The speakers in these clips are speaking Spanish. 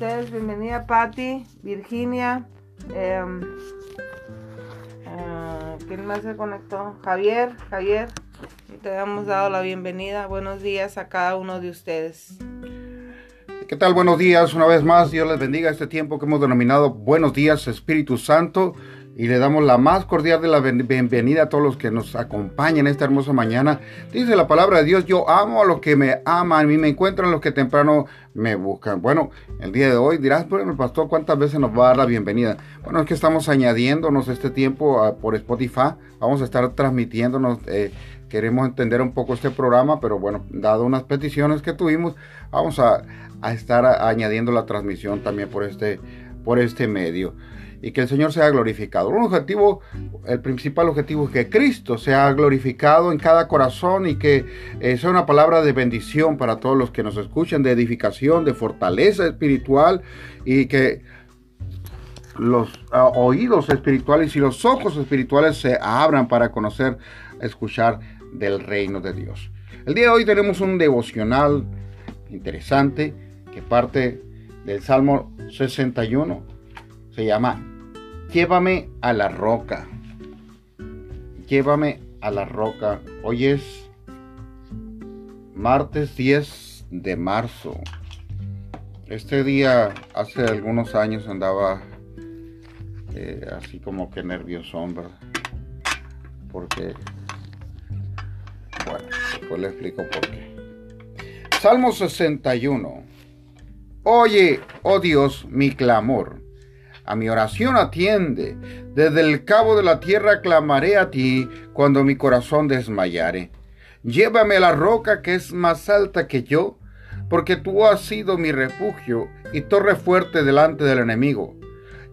ustedes. Bienvenida Patti, Virginia. Em, ah, ¿Quién más se conectó? Javier, Javier. Te hemos dado la bienvenida. Buenos días a cada uno de ustedes. ¿Qué tal? Buenos días. Una vez más, Dios les bendiga este tiempo que hemos denominado Buenos días, Espíritu Santo y le damos la más cordial de la bienvenida a todos los que nos acompañan esta hermosa mañana. Dice la palabra de Dios, yo amo a los que me aman, a mí me encuentran los que temprano me buscan. Bueno, el día de hoy dirás, bueno, pastor, ¿cuántas veces nos va a dar la bienvenida? Bueno, es que estamos añadiéndonos este tiempo por Spotify, vamos a estar transmitiéndonos. Eh, queremos entender un poco este programa, pero bueno, dado unas peticiones que tuvimos, vamos a, a estar añadiendo la transmisión también por este, por este medio y que el Señor sea glorificado. Un objetivo, el principal objetivo es que Cristo sea glorificado en cada corazón y que eh, sea una palabra de bendición para todos los que nos escuchan, de edificación, de fortaleza espiritual y que los ah, oídos espirituales y los ojos espirituales se abran para conocer, escuchar del reino de Dios. El día de hoy tenemos un devocional interesante que parte del Salmo 61. Se llama Llévame a la roca. Llévame a la roca. Hoy es martes 10 de marzo. Este día, hace algunos años, andaba eh, así como que nervioso, ¿verdad? Porque, bueno, después le explico por qué. Salmo 61. Oye, oh Dios, mi clamor a mi oración atiende. Desde el cabo de la tierra clamaré a ti cuando mi corazón desmayare. Llévame a la roca que es más alta que yo, porque tú has sido mi refugio y torre fuerte delante del enemigo.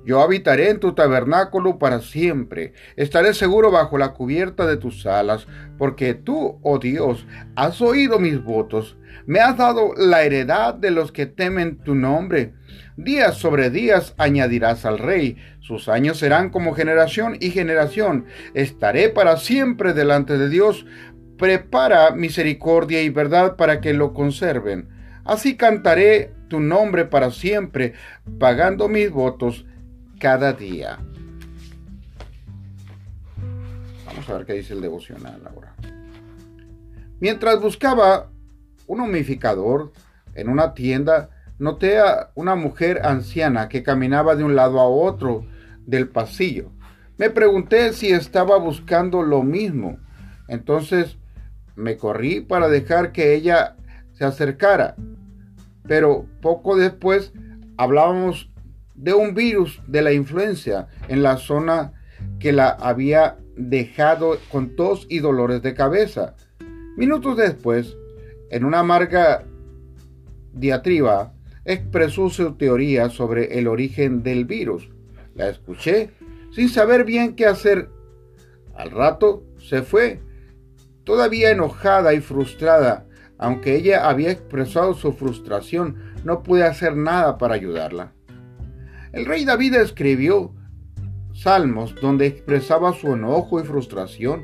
Yo habitaré en tu tabernáculo para siempre, estaré seguro bajo la cubierta de tus alas, porque tú, oh Dios, has oído mis votos, me has dado la heredad de los que temen tu nombre. Días sobre días añadirás al rey, sus años serán como generación y generación. Estaré para siempre delante de Dios. Prepara misericordia y verdad para que lo conserven. Así cantaré tu nombre para siempre, pagando mis votos cada día. Vamos a ver qué dice el devocional ahora. Mientras buscaba un humificador en una tienda, noté a una mujer anciana que caminaba de un lado a otro del pasillo. Me pregunté si estaba buscando lo mismo. Entonces me corrí para dejar que ella se acercara. Pero poco después hablábamos de un virus de la influencia en la zona que la había dejado con tos y dolores de cabeza. Minutos después, en una amarga diatriba, expresó su teoría sobre el origen del virus. La escuché sin saber bien qué hacer. Al rato se fue, todavía enojada y frustrada. Aunque ella había expresado su frustración, no pude hacer nada para ayudarla. El rey David escribió salmos donde expresaba su enojo y frustración,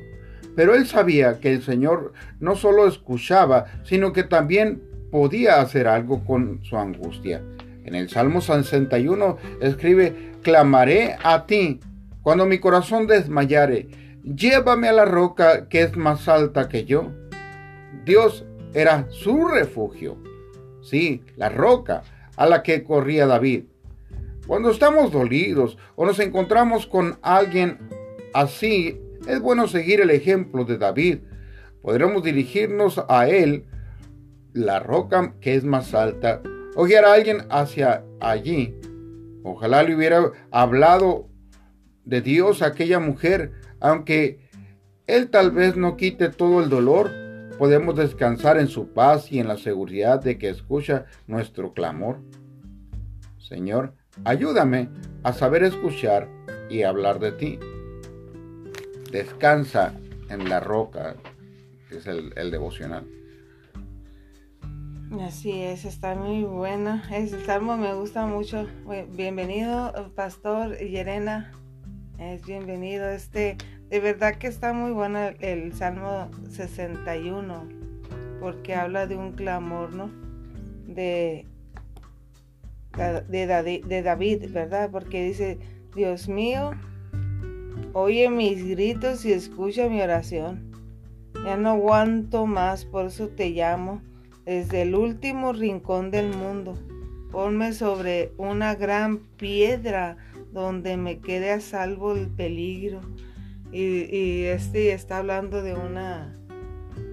pero él sabía que el Señor no solo escuchaba, sino que también podía hacer algo con su angustia. En el Salmo 61 escribe, clamaré a ti cuando mi corazón desmayare, llévame a la roca que es más alta que yo. Dios era su refugio, sí, la roca a la que corría David. Cuando estamos dolidos o nos encontramos con alguien así, es bueno seguir el ejemplo de David. Podremos dirigirnos a él la roca que es más alta, o guiar a alguien hacia allí. Ojalá le hubiera hablado de Dios a aquella mujer, aunque Él tal vez no quite todo el dolor, podemos descansar en su paz y en la seguridad de que escucha nuestro clamor. Señor, ayúdame a saber escuchar y hablar de ti. Descansa en la roca, que es el, el devocional. Así es, está muy buena. el salmo me gusta mucho. Bienvenido, Pastor Yerena. Es bienvenido. Este, de verdad que está muy bueno el, Salmo 61, porque habla de un clamor, ¿no? De, de David, ¿verdad? Porque dice, Dios mío, oye mis gritos y escucha mi oración. Ya no aguanto más, por eso te llamo desde el último rincón del mundo. Ponme sobre una gran piedra donde me quede a salvo el peligro. Y, este está hablando de una,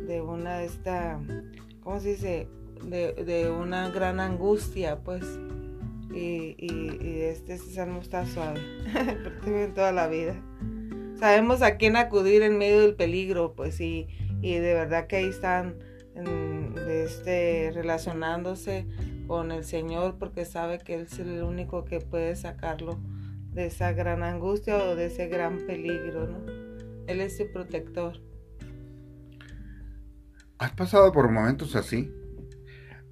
de una, esta, ¿cómo se dice? De, una gran angustia, pues. Y, este, salmo está suave, en toda la vida. Sabemos a quién acudir en medio del peligro, pues, y, y de verdad que ahí están este, relacionándose con el Señor porque sabe que Él es el único que puede sacarlo de esa gran angustia o de ese gran peligro, ¿no? Él es su protector. ¿Has pasado por momentos así?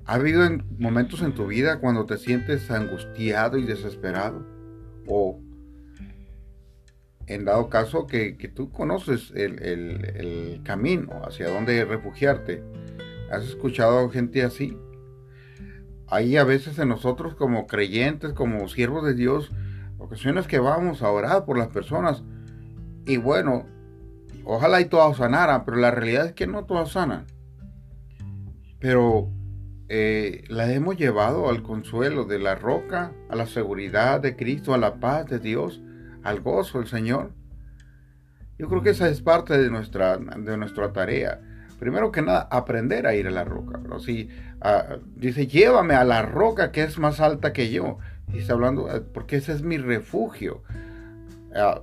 ¿Ha habido momentos en tu vida cuando te sientes angustiado y desesperado? ¿O en dado caso que, tú conoces el, el, camino hacia dónde refugiarte? ¿Has escuchado gente así? Hay a veces en nosotros como creyentes, como siervos de Dios, ocasiones que vamos a orar por las personas y bueno, ojalá y todas sanaran, pero la realidad es que no todas sanan. Pero eh, la hemos llevado al consuelo de la roca, a la seguridad de Cristo, a la paz de Dios, al gozo del Señor. Yo creo que esa es parte de nuestra, de nuestra tarea. Primero que nada, aprender a ir a la roca. Pero si ah, dice, llévame a la roca que es más alta que yo. Y está hablando, ah, porque ese es mi refugio. Uh,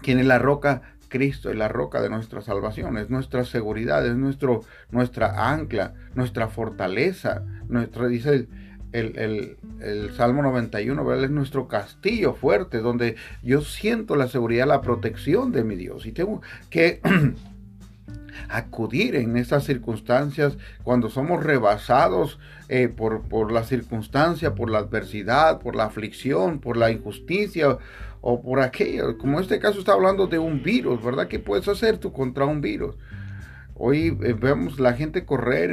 ¿Quién es la roca? Cristo es la roca de nuestra salvación, es nuestra seguridad, es nuestro, nuestra ancla, nuestra fortaleza. Nuestra, dice el, el, Salmo 91, es nuestro castillo fuerte, donde yo siento la seguridad, la protección de mi Dios. Y tengo que acudir en estas circunstancias cuando somos rebasados eh, por, por la circunstancia, por la adversidad, por la aflicción, por la injusticia o por aquello. Como este caso está hablando de un virus, ¿verdad? ¿Qué puedes hacer tú contra un virus? Hoy eh, vemos la gente correr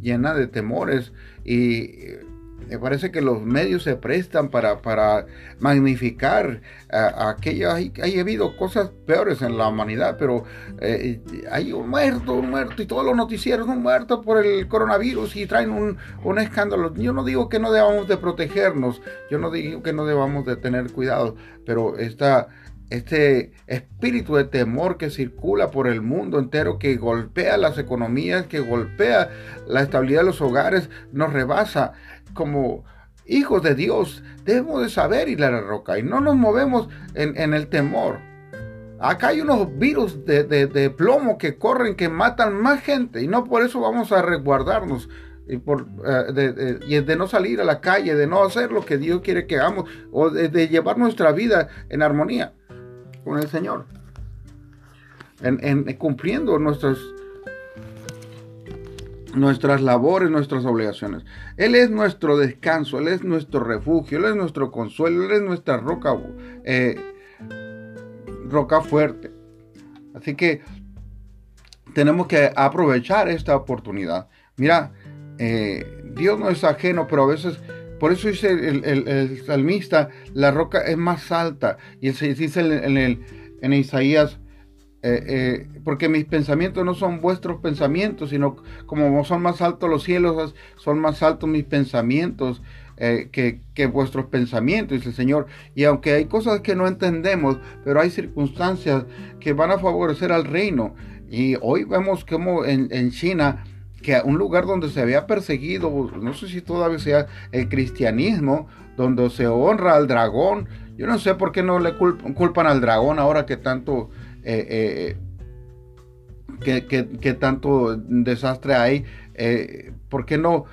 llena de temores y me parece que los medios se prestan para, para magnificar aquello. Hay, habido cosas peores en la humanidad, pero eh, hay un muerto, un muerto, y todos los noticieros, un muerto por el coronavirus y traen un, un escándalo. Yo no digo que no debamos de protegernos, yo no digo que no debamos de tener cuidado, pero esta este espíritu de temor que circula por el mundo entero, que golpea las economías, que golpea la estabilidad de los hogares, nos rebasa como hijos de Dios, debemos de saber ir a la roca y no nos movemos en, el temor. Acá hay unos virus de, plomo que corren, que matan más gente y no por eso vamos a resguardarnos y, eh, de, de, no salir a la calle, de no hacer lo que Dios quiere que hagamos o de, llevar nuestra vida en armonía con el Señor, en, en cumpliendo nuestros nuestras labores, nuestras obligaciones. Él es nuestro descanso, Él es nuestro refugio, Él es nuestro consuelo, Él es nuestra roca, eh, roca fuerte. Así que tenemos que aprovechar esta oportunidad. Mira, eh, Dios no es ajeno, pero a veces, por eso dice el, salmista, la roca es más alta. Y se dice en, el, en Isaías eh, eh, porque mis pensamientos no son vuestros pensamientos, sino como son más altos los cielos, son más altos mis pensamientos eh, que, vuestros pensamientos, dice el Señor. Y aunque hay cosas que no entendemos, pero hay circunstancias que van a favorecer al reino. Y hoy vemos como en, en China, que un lugar donde se había perseguido, no sé si todavía sea el cristianismo, donde se honra al dragón. Yo no sé por qué no le culpan al dragón ahora que tanto eh, eh, que, tanto desastre hay, eh, ¿por qué no...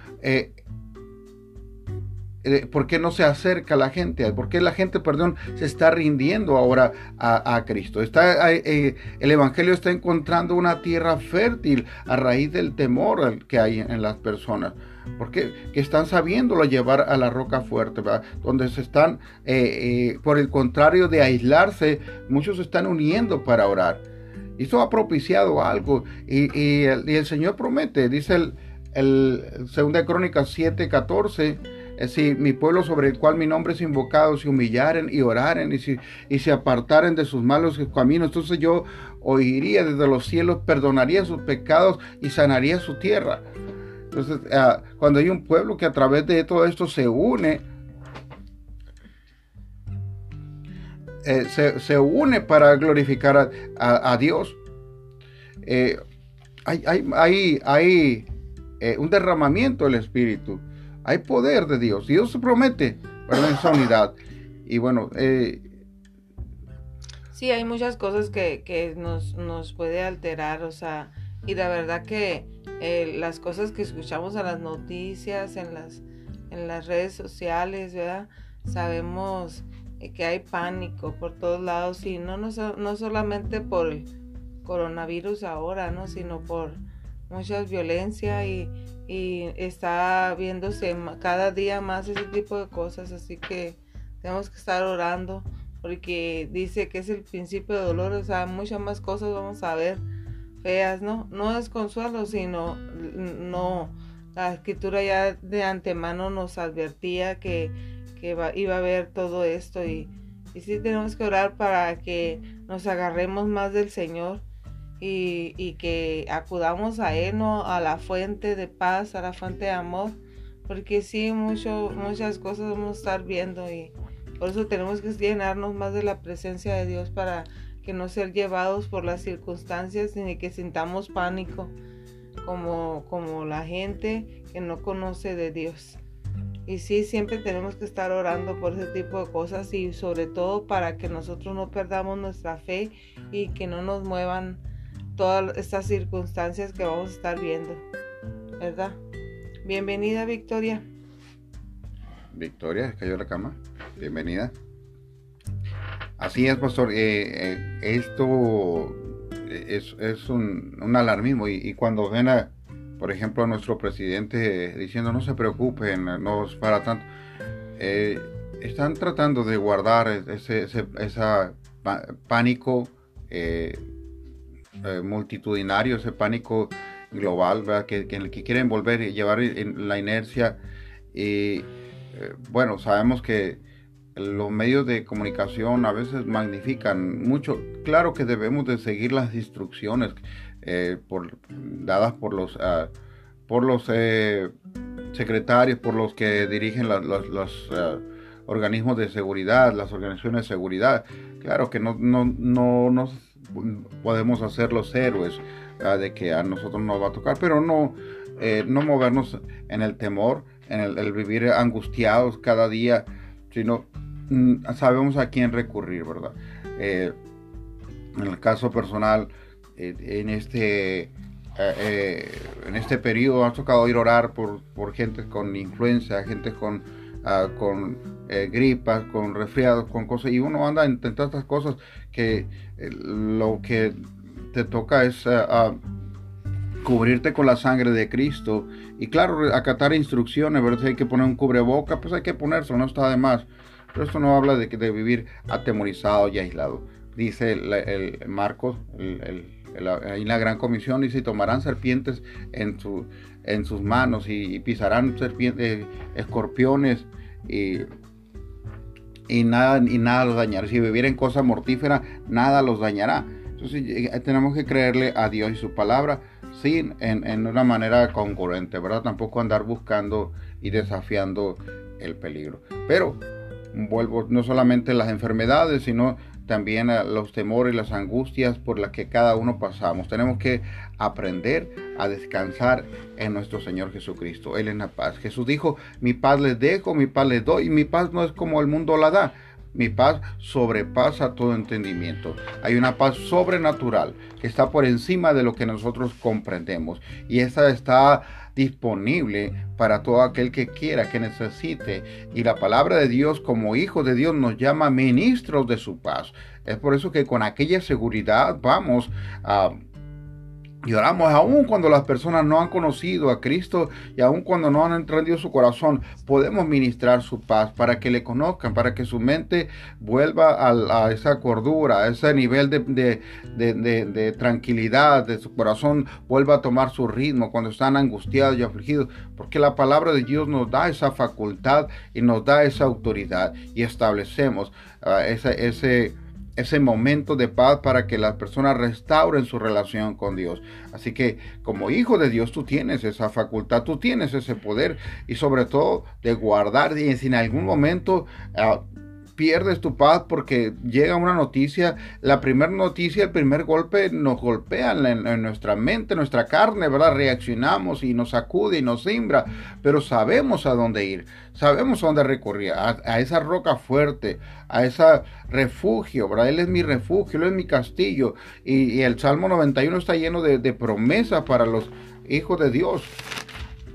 ¿Por qué no se acerca la gente? ¿Por qué la gente, perdón, se está rindiendo ahora a, Cristo? Está, el Evangelio está encontrando una tierra fértil a raíz del temor que hay en las personas porque que están sabiéndolo llevar a la roca fuerte, donde se están, eh, eh, por el contrario de aislarse, muchos se están uniendo para orar. Y eso ha propiciado algo. Y, el, Señor promete, dice el, el 2 Crónicas 7, 14, si mi pueblo sobre el cual mi nombre es invocado se humillaren y oraren y, si, y se apartaren de sus malos caminos, entonces yo oiría desde los cielos, perdonaría sus pecados y sanaría su tierra. Entonces, ah, cuando hay un pueblo que a través de todo esto se une, eh, se, une para glorificar a, Dios, eh, hay, hay, hay, eh, un derramamiento del Espíritu, hay poder de Dios, Dios se promete esa unidad. Y bueno, Sí, hay muchas cosas que, que nos, nos puede alterar, o sea, y la verdad que eh, las cosas que escuchamos en las noticias, en las, en las redes sociales, ¿verdad? Sabemos eh, que hay pánico por todos lados y no, no, no solamente por el coronavirus ahora, ¿no? Sino por muchas violencia y, y está viéndose cada día más ese tipo de cosas, así que tenemos que estar orando porque dice que es el principio de dolor, o sea, muchas más cosas vamos a ver feas, ¿no? No es consuelo, sino no, la escritura ya de antemano nos advertía que, iba a haber todo esto y, y sí tenemos que orar para que nos agarremos más del Señor y, y, que acudamos a Él, ¿no? A la fuente de paz, a la fuente de amor, porque sí, mucho, muchas cosas vamos a estar viendo y por eso tenemos que llenarnos más de la presencia de Dios para que no ser llevados por las circunstancias ni que sintamos pánico como, como la gente que no conoce de Dios. Y sí, siempre tenemos que estar orando por ese tipo de cosas y sobre todo para que nosotros no perdamos nuestra fe y que no nos muevan todas estas circunstancias que vamos a estar viendo. ¿Verdad? Bienvenida, Victoria. Victoria, cayó la cama. Bienvenida. Así es, pastor. Eh, eh, esto es, un, alarmismo y, cuando ven, a, por ejemplo, a nuestro presidente diciendo no se preocupen, no es para tanto, eh, están tratando de guardar ese, ese pánico multitudinario, ese pánico global, Que, que, que, quieren volver y llevar la inercia. Y bueno, sabemos que los medios de comunicación a veces magnifican mucho. Claro que debemos de seguir las instrucciones eh, dadas por los, ah, por los eh, secretarios, por los que dirigen los, ah, organismos de seguridad, las organizaciones de seguridad. Claro que no, no, no, podemos hacer los héroes ah, de que a nosotros nos va a tocar, pero no, eh, no movernos en el temor, en el vivir angustiados cada día, sino sabemos a quién recurrir, ¿verdad? Eh, en el caso personal, eh, en este eh, en este periodo ha tocado ir a orar por, por gente con influenza, gente con, uh, con gripas, con resfriados, con cosas, y uno anda en tantas cosas que lo que te toca es cubrirte con la sangre de Cristo. Y claro, acatar instrucciones, ¿verdad? Si hay que poner un cubreboca, pues hay que ponerse, no está de más. Pero esto no habla de, vivir atemorizado y aislado. Dice el, Marcos, el, en la gran comisión, dice, tomarán serpientes en, su, en sus manos y, pisarán serpientes, escorpiones y, nada, nada los dañará. Si vivieren cosas mortíferas, nada los dañará. Entonces eh, tenemos que creerle a Dios y su palabra, sí, en, en una manera concurrente, ¿verdad? Tampoco andar buscando y desafiando el peligro. Pero vuelvo no solamente las enfermedades, sino también a los temores, las angustias por las que cada uno pasamos. Tenemos que aprender a descansar en nuestro Señor Jesucristo. Él es la paz. Jesús dijo, mi paz les dejo, mi paz les doy, y mi paz no es como el mundo la da. Mi paz sobrepasa todo entendimiento. Hay una paz sobrenatural que está por encima de lo que nosotros comprendemos. Y esa está disponible para todo aquel que quiera, que necesite. Y la palabra de Dios como hijo de Dios nos llama ministros de su paz. Es por eso que con aquella seguridad vamos a Y oramos aún cuando las personas no han conocido a Cristo y aún cuando no han entendido su corazón, podemos ministrar su paz para que le conozcan, para que su mente vuelva a, esa cordura, a ese nivel de, de, tranquilidad, de su corazón vuelva a tomar su ritmo cuando están angustiados y afligidos, porque la palabra de Dios nos da esa facultad y nos da esa autoridad y establecemos ese... ese ese momento de paz para que las personas restauren su relación con Dios. Así que como hijo de Dios tú tienes esa facultad, tú tienes ese poder y sobre todo de guardar y si en algún momento ah, pierdes tu paz porque llega una noticia, la primera noticia, el primer golpe nos golpea en, nuestra mente, nuestra carne, ¿verdad? Reaccionamos y nos sacude y nos simbra, pero sabemos a dónde ir, sabemos a dónde recurrir, a, esa roca fuerte, a ese refugio, ¿verdad? Él es mi refugio, Él es mi castillo. Y, el Salmo 91 está lleno de, de promesas para los hijos de Dios.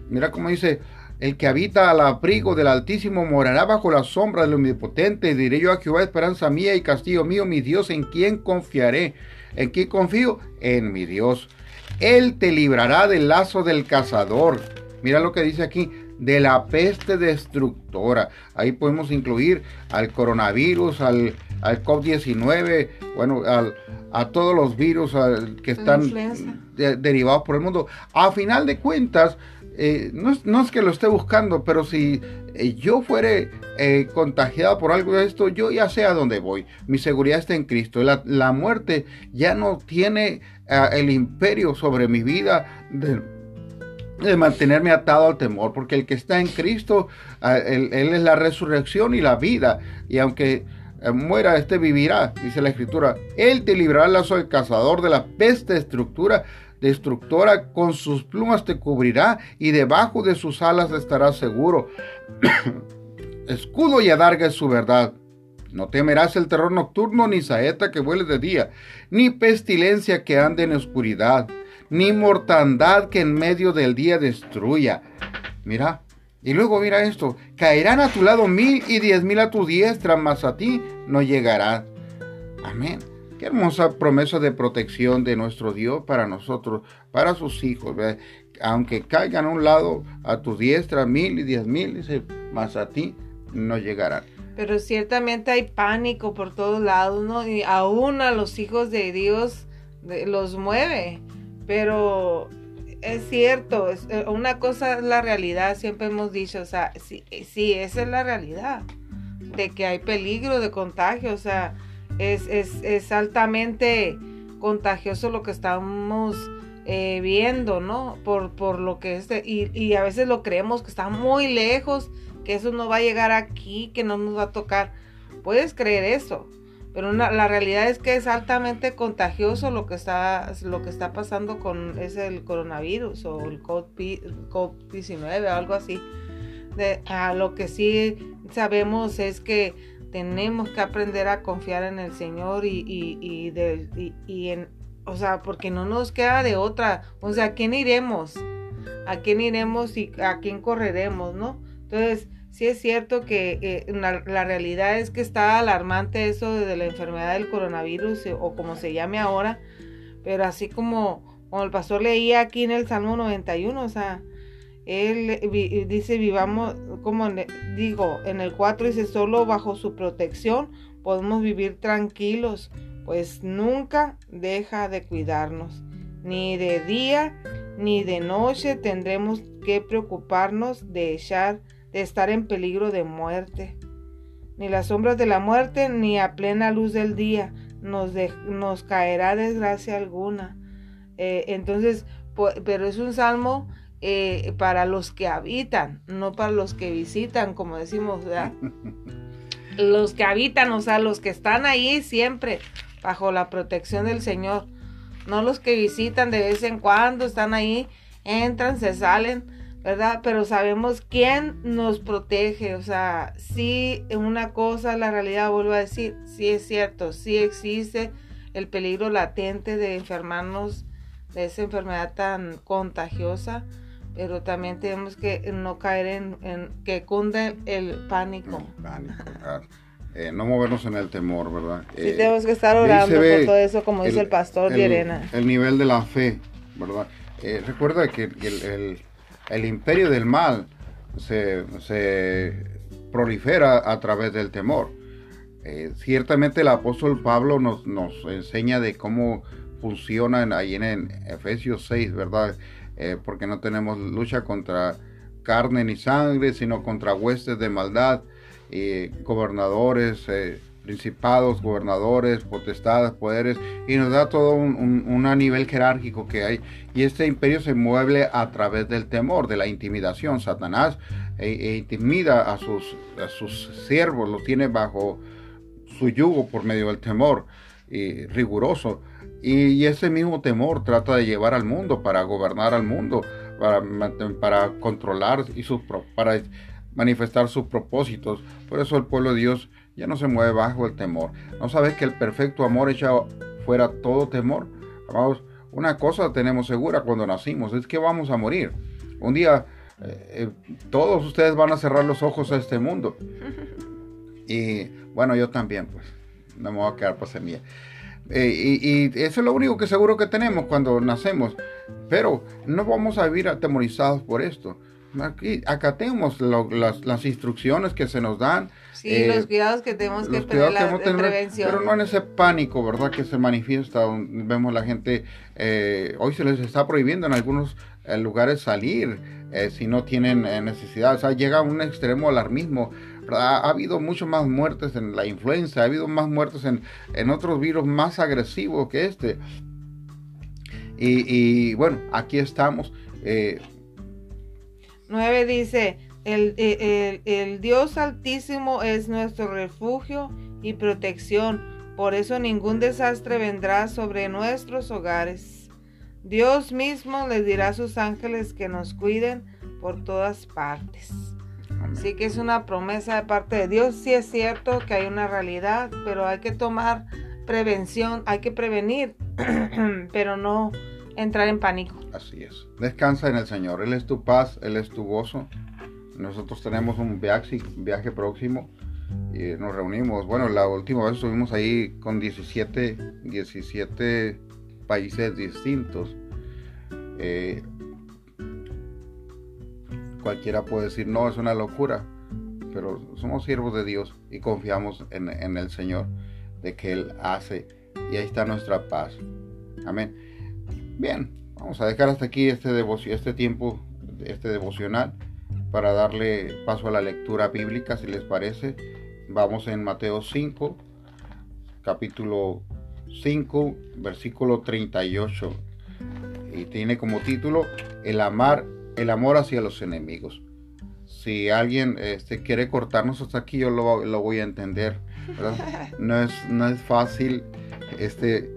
Mira cómo dice, el que habita al abrigo del Altísimo morará bajo la sombra del Omnipotente. Diré yo a Jehová, esperanza mía y castillo mío, mi Dios, ¿en quién confiaré? ¿En quién confío? En mi Dios. Él te librará del lazo del cazador. Mira lo que dice aquí, de la peste destructora. Ahí podemos incluir al coronavirus, al, al COVID-19, bueno, a todos los virus que están derivados por el mundo. A final de cuentas, eh, no, es, que lo esté buscando, pero si eh, yo fuere eh, contagiado por algo de esto, yo ya sé a dónde voy. Mi seguridad está en Cristo. La, muerte ya no tiene ah, el imperio sobre mi vida de, mantenerme atado al temor, porque el que está en Cristo, ah, él, es la resurrección y la vida. Y aunque muera, este vivirá, dice la escritura. Él te librará del cazador, de la peste estructura destructora, con sus plumas te cubrirá y debajo de sus alas estarás seguro. Escudo y adarga es su verdad. No temerás el terror nocturno, ni saeta que vuele de día, ni pestilencia que ande en oscuridad, ni mortandad que en medio del día destruya. Mira, y luego mira esto, caerán a tu lado mil y diez mil a tu diestra, mas a ti no llegará. Amén. Qué hermosa promesa de protección de nuestro Dios para nosotros, para sus hijos. Aunque caigan a un lado a tu diestra mil y diez mil, más a ti no llegarán. Pero ciertamente hay pánico por todos lados, ¿no? Y aún a los hijos de Dios los mueve. Pero es cierto, eh, una cosa es la realidad, siempre hemos dicho, o sea, sí, sí, esa es la realidad, de que hay peligro de contagio, o sea, es, altamente contagioso lo que estamos eh, viendo, ¿no? Por, por lo que es, y, a veces lo creemos que está muy lejos, que eso no va a llegar aquí, que no nos va a tocar. Puedes creer eso, pero la realidad es que es altamente contagioso lo que está, lo que está pasando con es el coronavirus o el COVID-19 o algo así. De, a lo que sí sabemos es que tenemos que aprender a confiar en el Señor y, y, y, en, o sea, porque no nos queda de otra, o sea, ¿a quién iremos? ¿A quién iremos y a quién correremos, no? Entonces, sí es cierto que eh, la, realidad es que está alarmante eso de la enfermedad del coronavirus eh, o como se llame ahora, pero así como, como el pastor leía aquí en el Salmo 91, o sea, él dice, vivamos, como digo, en el 4 dice, solo bajo su protección podemos vivir tranquilos, pues nunca deja de cuidarnos. Ni de día ni de noche tendremos que preocuparnos de echar, de estar en peligro de muerte. Ni las sombras de la muerte, ni a plena luz del día nos, nos caerá desgracia alguna. Eh, entonces, pero es un salmo eh, para los que habitan, no para los que visitan, como decimos, ¿verdad? los que habitan, o sea, los que están ahí siempre bajo la protección del Señor, no los que visitan de vez en cuando, están ahí, entran, se salen, ¿verdad? Pero sabemos quién nos protege, o sea, si una cosa, la realidad, vuelvo a decir, sí es cierto, sí existe el peligro latente de enfermarnos de esa enfermedad tan contagiosa, pero también tenemos que no caer en, que cunde el pánico. Eh, no movernos en el temor, ¿verdad? Sí, tenemos que estar orando por todo eso, como dice el pastor el, Yerena. El nivel de la fe, ¿verdad? Eh, recuerda que el, imperio del mal se, prolifera a través del temor. Eh, ciertamente el apóstol Pablo nos, nos, enseña de cómo funcionan ahí en, Efesios 6, ¿verdad? Eh, porque no tenemos lucha contra carne ni sangre, sino contra huestes de maldad, gobernadores, principados, gobernadores, potestades, poderes, y nos da todo un, nivel jerárquico que hay. Y este imperio se mueve a través del temor, de la intimidación. Satanás e, e intimida a sus, a sus siervos, los tiene bajo su yugo por medio del temor y riguroso. Y, ese mismo temor trata de llevar al mundo, para gobernar al mundo, para, para controlar y sus, para manifestar sus propósitos. Por eso el pueblo de Dios ya no se mueve bajo el temor. ¿No sabes que el perfecto amor echa fuera todo temor? Vamos, una cosa tenemos segura cuando nacimos, es que vamos a morir. Un día eh, eh, todos ustedes van a cerrar los ojos a este mundo. Y bueno, yo también, pues, no me voy a quedar por semilla. Eh, y, eso es lo único que seguro que tenemos cuando nacemos. Pero no vamos a vivir atemorizados por esto. Aquí, acatemos las, las, instrucciones que se nos dan. Sí, los cuidados que tenemos que tener, la, prevención. Pero no en ese pánico, ¿verdad? Que se manifiesta. Vemos la gente, eh, hoy se les está prohibiendo en algunos eh, lugares salir eh, si no tienen necesidad. O sea, llega a un extremo alarmismo. Ha, ha, habido mucho más muertes en la influenza, ha habido más muertes en, en otros virus más agresivos que este. Y, bueno, aquí estamos. 9 dice, el, el, Dios altísimo es nuestro refugio y protección, por eso ningún desastre vendrá sobre nuestros hogares. Dios mismo les dirá a sus ángeles que nos cuiden por todas partes. Así que es una promesa de parte de Dios. Sí es cierto que hay una realidad, pero hay que tomar prevención, hay que prevenir, pero no entrar en pánico. Así es. Descansa en el Señor. Él es tu paz, Él es tu gozo. Nosotros tenemos un viaje, viaje próximo y nos reunimos. Bueno, la última vez estuvimos ahí con 17, 17 países distintos. Eh, cualquiera puede decir, no, es una locura, pero somos siervos de Dios y confiamos en, en el Señor, de que Él hace y ahí está nuestra paz. Amén. Bien, vamos a dejar hasta aquí este, este tiempo, este devocional, para darle paso a la lectura bíblica, si les parece. Vamos en Mateo 5, capítulo 5, versículo 38. Y tiene como título El amar, el amor hacia los enemigos. Si alguien este, quiere cortarnos hasta aquí, yo lo, lo voy a entender. No, es, no es fácil este,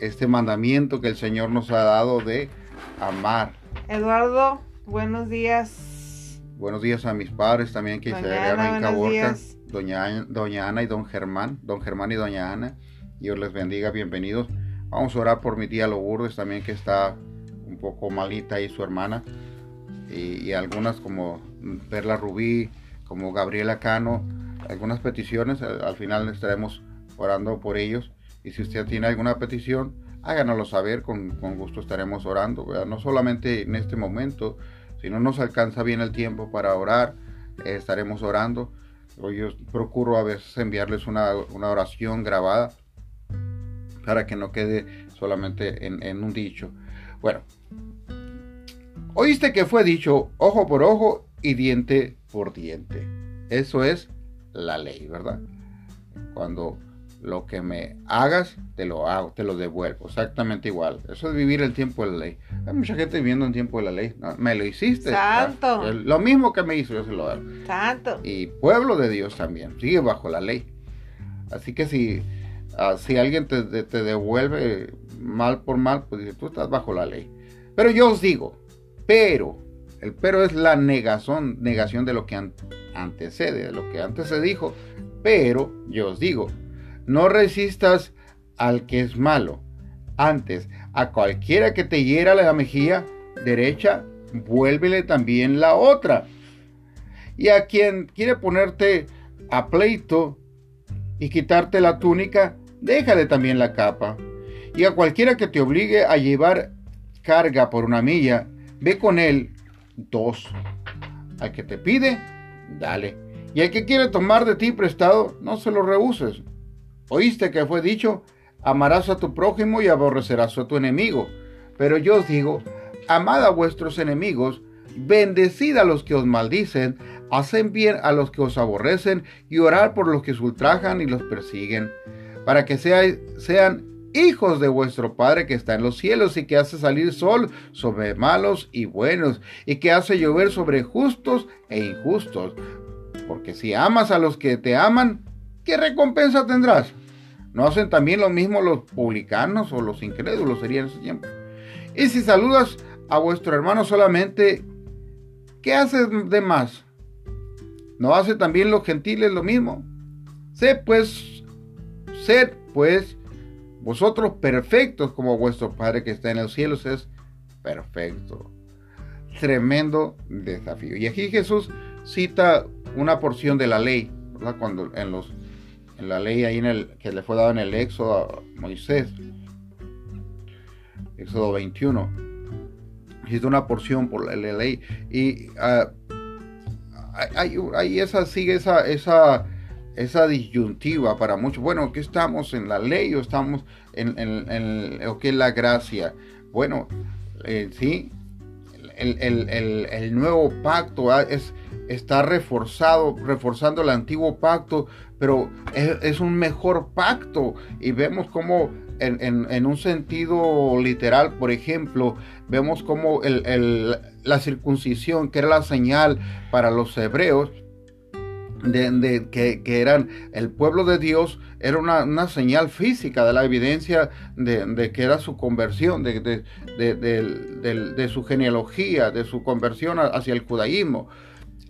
este mandamiento que el Señor nos ha dado de amar. Eduardo, buenos días. Buenos días a mis padres también que se en Caborca, doña, doña Ana y don Germán, don Germán y doña Ana. Dios les bendiga, bienvenidos. Vamos a orar por mi tía Lourdes también que está un poco malita y su hermana. Y, algunas como Perla Rubí, como Gabriela Cano, algunas peticiones. al final estaremos orando por ellos. Y si usted tiene alguna petición, háganoslo saber, con, gusto estaremos orando. No solamente en este momento, si no nos alcanza bien el tiempo para orar, eh, estaremos orando. Yo procuro a veces enviarles una, oración grabada para que no quede solamente en, en un dicho. Bueno, oíste que fue dicho ojo por ojo y diente por diente. Eso es la ley, ¿verdad? Cuando lo que me hagas, te lo hago, te lo devuelvo. Exactamente igual. Eso es vivir el tiempo de la ley. Hay mucha gente viviendo en tiempo de la ley. me lo hiciste. Santo. Lo mismo que me hizo, yo se lo hago. Santo. Y pueblo de Dios también. Sigue bajo la ley. Así que si, ah, si alguien te, devuelve mal por mal, pues tú estás bajo la ley. Pero yo os digo, pero, el pero es la negación, negación de lo que antecede, de lo que antes se dijo. Pero yo os digo, no resistas al que es malo. Antes, a cualquiera que te hiera la mejilla derecha, vuélvele también la otra. Y a quien quiere ponerte a pleito y quitarte la túnica, déjale también la capa. Y a cualquiera que te obligue a llevar carga por una milla, ve con él dos. Al que te pide, dale. Y al que quiere tomar de ti prestado, no se lo rehuses. Oíste que fue dicho, amarás a tu prójimo y aborrecerás a tu enemigo. Pero yo os digo, amad a vuestros enemigos, bendecid a los que os maldicen, hacen bien a los que os aborrecen y orad por los que os ultrajan y los persiguen, para que sean hijos de vuestro Padre que está en los cielos y que hace salir sol sobre malos y buenos y que hace llover sobre justos e injustos. Porque si amas a los que te aman, ¿qué recompensa tendrás? ¿No hacen también lo mismo los publicanos o los incrédulos sería en ese tiempo? Y si saludas a vuestro hermano solamente, ¿qué haces de más? ¿No hace también los gentiles lo mismo? Sé pues, sed pues vosotros perfectos como vuestro Padre que está en los cielos es perfecto. Tremendo desafío. Y aquí Jesús cita una porción de la ley, ¿verdad? Cuando en los en la ley ahí en el que le fue dado en el Éxodo a Moisés. Éxodo 21. Cita una porción por la, ley y uh, hay, esa sigue esa esa esa disyuntiva para muchos. Bueno, ¿qué estamos en la ley o estamos en, en, qué es la gracia? Bueno, eh, sí, el, nuevo pacto ah, es, está reforzado, reforzando el antiguo pacto, pero es, un mejor pacto. Y vemos como en, un sentido literal, por ejemplo, vemos como la circuncisión, que era la señal para los hebreos, de, que, eran el pueblo de Dios, era una, señal física de la evidencia de, que era su conversión, de, de, su genealogía, de su conversión hacia el judaísmo.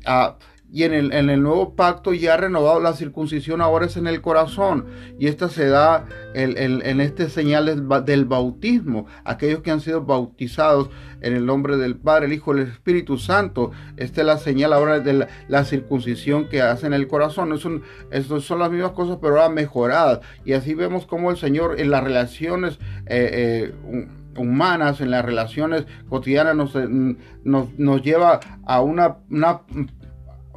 Ah, y en el, en el, nuevo pacto ya renovado la circuncisión ahora es en el corazón. Y esta se da en este señal del, bautismo. Aquellos que han sido bautizados en el nombre del Padre, el Hijo el Espíritu Santo. Esta es la señal ahora de la, circuncisión que hace en el corazón. Es un, son las mismas cosas, pero ahora mejoradas. Y así vemos cómo el Señor en las relaciones... Eh, eh, humanas, en las relaciones cotidianas, nos, nos, nos lleva a una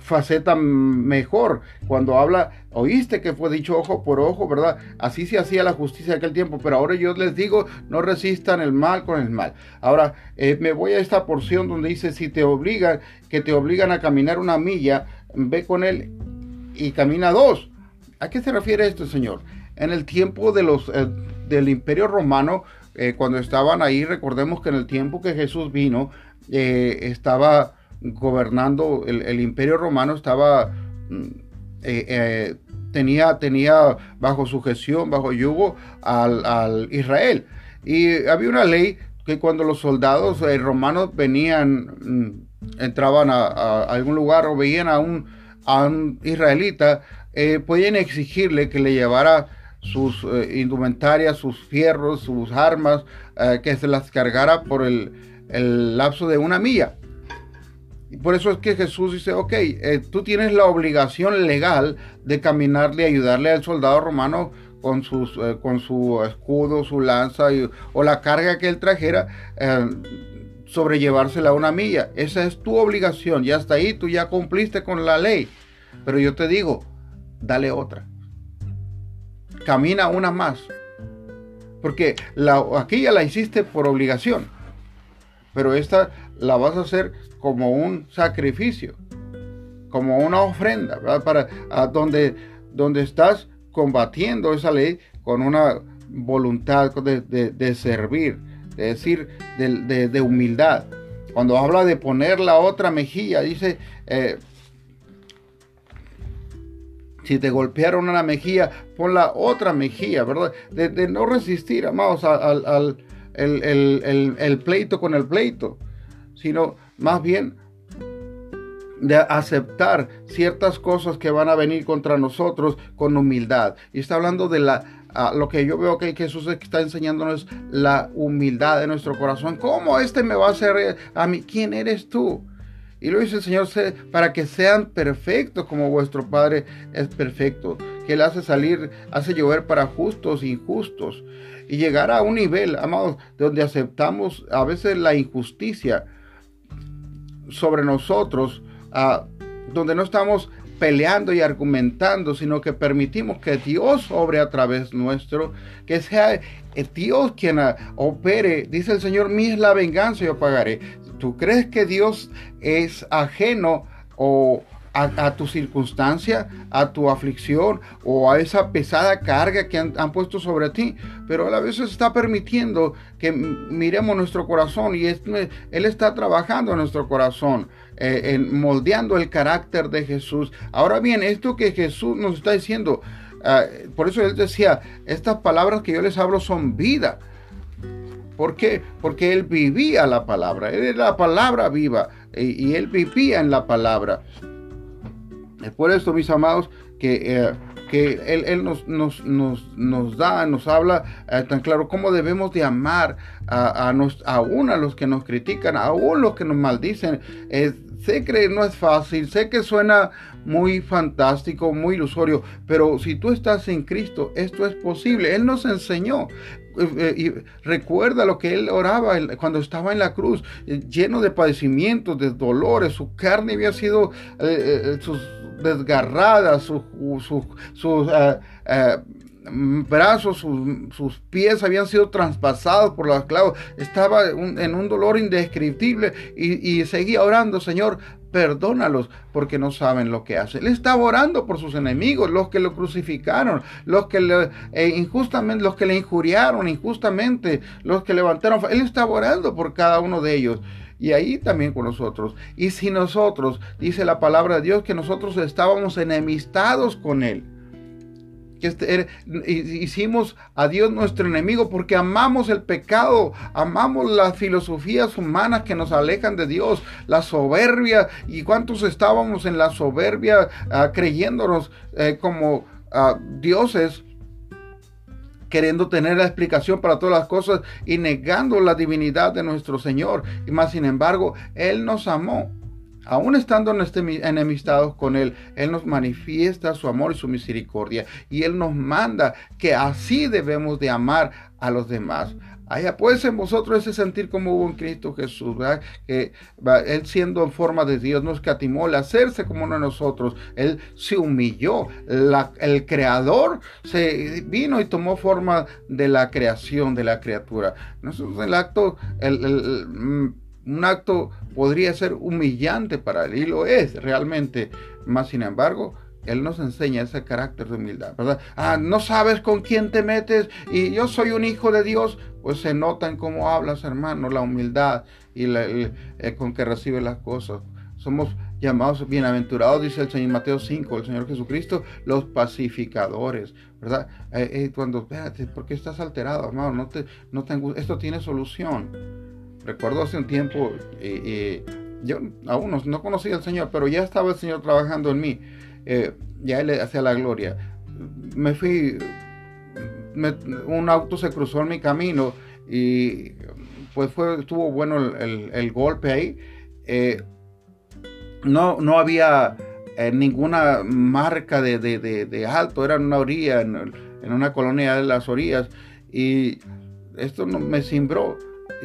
faceta mejor. Cuando habla, oíste que fue dicho ojo por ojo, ¿verdad? Así se hacía la justicia de aquel tiempo, pero ahora yo les digo, no resistan el mal con el mal. Ahora, eh, me voy a esta porción donde dice, si te obligan, que te obligan a caminar una milla, ve con él y camina dos. ¿A qué se refiere esto, Señor? En el tiempo de los, eh, del imperio romano, eh, cuando estaban ahí, recordemos que en el tiempo que Jesús vino, estaba gobernando el, imperio romano estaba, mm, eh, eh, tenía, tenía bajo sujeción, bajo yugo al, Israel. Y había una ley que cuando los soldados eh, romanos venían, mm, entraban a, algún lugar o veían a un, a un israelita, podían exigirle que le llevara sus indumentarias, sus fierros, sus armas, que se las cargara por el, el lapso de una milla. Por eso es que Jesús dice, ok, eh, tú tienes la obligación legal de caminarle y ayudarle al soldado romano con, sus, eh, con su escudo, su lanza o la carga que él trajera, eh, sobrellevársela una milla. Esa es tu obligación. Ya hasta ahí tú ya cumpliste con la ley. Pero yo te digo, dale otra. Camina una más. Porque la, aquí ya la hiciste por obligación. Pero esta la vas a hacer como un sacrificio, como una ofrenda, Para donde, donde estás combatiendo esa ley con una voluntad de, servir, de decir, de, humildad. Cuando habla de poner la otra mejilla, dice, eh, si te golpearon una mejilla, pon la otra mejilla, ¿verdad? De, no resistir, amados, al, al el pleito con el pleito sino más bien de aceptar ciertas cosas que van a venir contra nosotros con humildad. Y está hablando de la lo que yo veo que Jesús está enseñándonos la humildad de nuestro corazón. ¿Cómo este me va a hacer a mí? ¿Quién eres tú? Y lo dice el Señor para que sean perfectos como vuestro Padre es perfecto. que Él hace salir, hace llover para justos e injustos. Y llegar a un nivel, amados, donde aceptamos a veces la injusticia sobre nosotros, donde no estamos peleando y argumentando, sino que permitimos que Dios obre a través nuestro, que sea Dios quien ah, opere. Dice el Señor, mi es la venganza, yo pagaré. ¿Tú crees que Dios es ajeno o a, tu circunstancia, a tu aflicción o a esa pesada carga que han, puesto sobre ti, pero a la vez está permitiendo que miremos nuestro corazón y Él está trabajando en nuestro corazón, eh, en moldeando el carácter de Jesús. Ahora bien, esto que Jesús nos está diciendo, ah, por eso Él decía, estas palabras que yo les hablo son vida. ¿Por qué? Porque Él vivía la palabra, Él era la palabra viva y, y Él vivía en la palabra. Es por esto, mis amados, que, eh, que Él, nos, nos, nos, da, nos habla eh, tan claro cómo debemos de amar a, a, nos, aún a los que nos critican, aún los que nos maldicen. sé que no es fácil, sé que suena muy fantástico, muy ilusorio, pero si tú estás en Cristo, esto es posible. Él nos enseñó. Eh, recuerda lo que él oraba cuando estaba en la cruz, lleno de padecimientos, de dolores, su carne había sido, desgarradas, sus, sus, eh, brazos, sus, pies habían sido traspasados por los clavos. Estaba en un dolor indescriptible y, seguía orando, Señor, perdónalos porque no saben lo que hacen. Él estaba orando por sus enemigos, los que lo crucificaron, los que le, eh, injustamente, los que le injuriaron injustamente, los que levantaron. Él estaba orando por cada uno de ellos y ahí también con nosotros. Y si nosotros, dice la palabra de Dios, que nosotros estábamos enemistados con Él. Que este, hicimos a Dios nuestro enemigo porque amamos el pecado, amamos las filosofías humanas que nos alejan de Dios, la soberbia. ¿Y cuántos estábamos en la soberbia ah, creyéndonos eh, como ah, dioses? Queriendo tener la explicación para todas las cosas y negando la divinidad de nuestro Señor. Y más sin embargo, Él nos amó. Aún estando enemistados con Él, Él nos manifiesta su amor y su misericordia. Y Él nos manda que así debemos de amar a los demás. Haya pues en vosotros ese sentir como hubo en Cristo Jesús. Que Él siendo en forma de Dios no escatimó el hacerse como uno de nosotros. Él se humilló. el Creador se vino y tomó forma de la creación, de la criatura. el acto, mm, un acto podría ser humillante para Él y lo es realmente. Más sin embargo, él nos enseña ese carácter de humildad, ¿verdad? Ah, no sabes con quién te metes y yo soy un hijo de Dios, pues se nota en cómo hablas, hermano, la humildad y eh, con que recibes las cosas. Somos llamados bienaventurados, dice el Señor Mateo 5, el Señor Jesucristo, los pacificadores, ¿verdad? Eh, eh, cuando, espérate, ¿por qué estás alterado, hermano? No te, no tengo, esto tiene solución. Recuerdo hace un tiempo, yo aún no, no conocía al Señor, pero ya estaba el Señor trabajando en mí eh, ya él hacía la gloria. Me fui, un auto se cruzó en mi camino y pues fue, estuvo bueno el, golpe ahí. Eh, no, no había eh, ninguna marca de, alto, era en una orilla, en, una colonia de las orillas y esto no, me cimbró.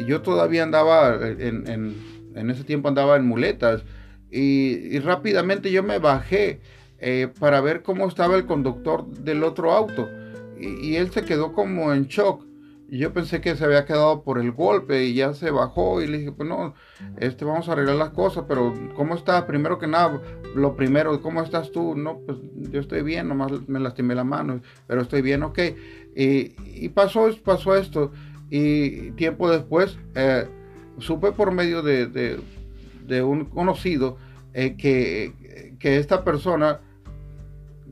Yo todavía andaba, en, ese tiempo andaba en muletas y rápidamente yo me bajé eh, para ver cómo estaba el conductor del otro auto. Y, él se quedó como en shock. Y yo pensé que se había quedado por el golpe y ya se bajó y le dije, pues no, este, vamos a arreglar las cosas, pero ¿cómo estás? Primero que nada, lo primero, ¿cómo estás tú? No, pues yo estoy bien, nomás me lastimé la mano, pero estoy bien, ok. Y, pasó, pasó esto. Y tiempo después, eh, supe por medio de, un conocido eh, que, que esta persona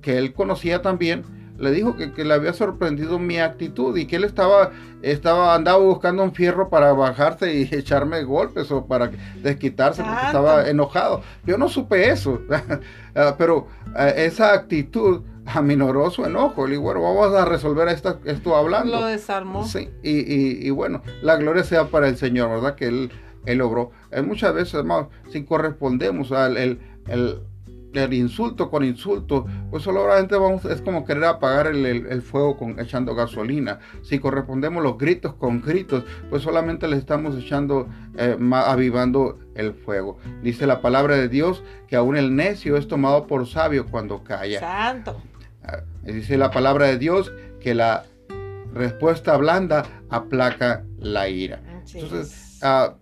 que él conocía también, le dijo que, le había sorprendido mi actitud y que él estaba, estaba, andaba buscando un fierro para bajarse y echarme golpes o para desquitarse porque estaba enojado. Yo no supe eso, ah, pero ah, esa actitud aminoró su enojo. Le digo, bueno, vamos a resolver esto, esto hablando. Lo desarmó. Sí, y, bueno, la gloria sea para el Señor, ¿verdad? Que Él, él logró. muchas veces, hermano, si correspondemos al el el insulto con insulto, pues solamente vamos, es como querer apagar el, fuego con, echando gasolina. Si correspondemos los gritos con gritos, pues solamente le estamos echando, eh, avivando el fuego. Dice la palabra de Dios que aún el necio es tomado por sabio cuando calla. Santo. Ah, dice la palabra de Dios que la respuesta blanda aplaca la ira. Entonces, uh,